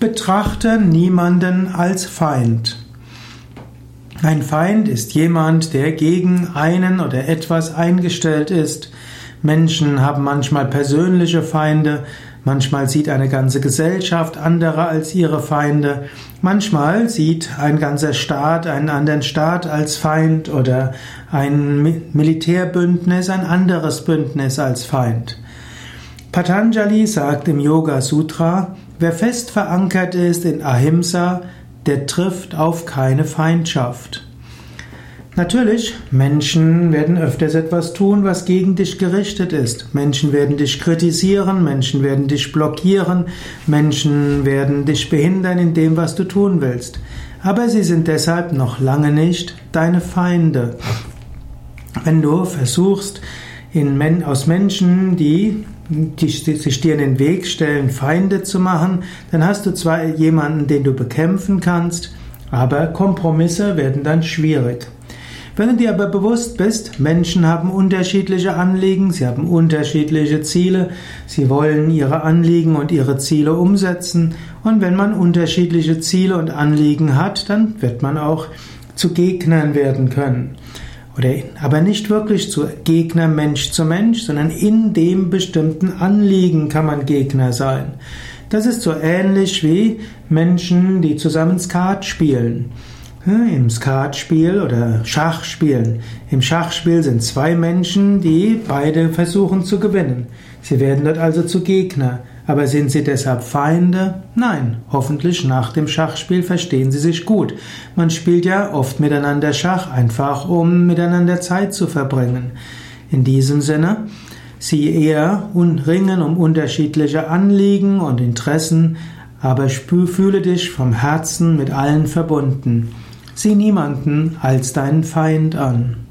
Betrachte niemanden als Feind. Ein Feind ist jemand, der gegen einen oder etwas eingestellt ist. Menschen haben manchmal persönliche Feinde, manchmal sieht eine ganze Gesellschaft andere als ihre Feinde, manchmal sieht ein ganzer Staat einen anderen Staat als Feind oder ein Militärbündnis ein anderes Bündnis als Feind. Patanjali sagt im Yoga Sutra, wer fest verankert ist in Ahimsa, der trifft auf keine Feindschaft. Natürlich, Menschen werden öfters etwas tun, was gegen dich gerichtet ist. Menschen werden dich kritisieren, Menschen werden dich blockieren, Menschen werden dich behindern in dem, was du tun willst. Aber sie sind deshalb noch lange nicht deine Feinde. Wenn du versuchst, in, aus Menschen, die die sich dir in den Weg stellen, Feinde zu machen, dann hast du zwar jemanden, den du bekämpfen kannst, aber Kompromisse werden dann schwierig. Wenn du dir aber bewusst bist, Menschen haben unterschiedliche Anliegen, sie haben unterschiedliche Ziele, sie wollen ihre Anliegen und ihre Ziele umsetzen und wenn man unterschiedliche Ziele und Anliegen hat, dann wird man auch zu Gegnern werden können. Oder, aber nicht wirklich zu Gegner Mensch zu Mensch, sondern in dem bestimmten Anliegen kann man Gegner sein. Das ist so ähnlich wie Menschen, die zusammen Skat spielen. Im Skatspiel oder Schachspielen. Im Schachspiel sind zwei Menschen, die beide versuchen zu gewinnen. Sie werden dort also zu Gegner. Aber sind sie deshalb Feinde? Nein, hoffentlich nach dem Schachspiel verstehen sie sich gut. Man spielt ja oft miteinander Schach, einfach um miteinander Zeit zu verbringen. In diesem Sinne, sie eher ringen um unterschiedliche Anliegen und Interessen, aber fühle dich vom Herzen mit allen verbunden. Sieh niemanden als deinen Feind an.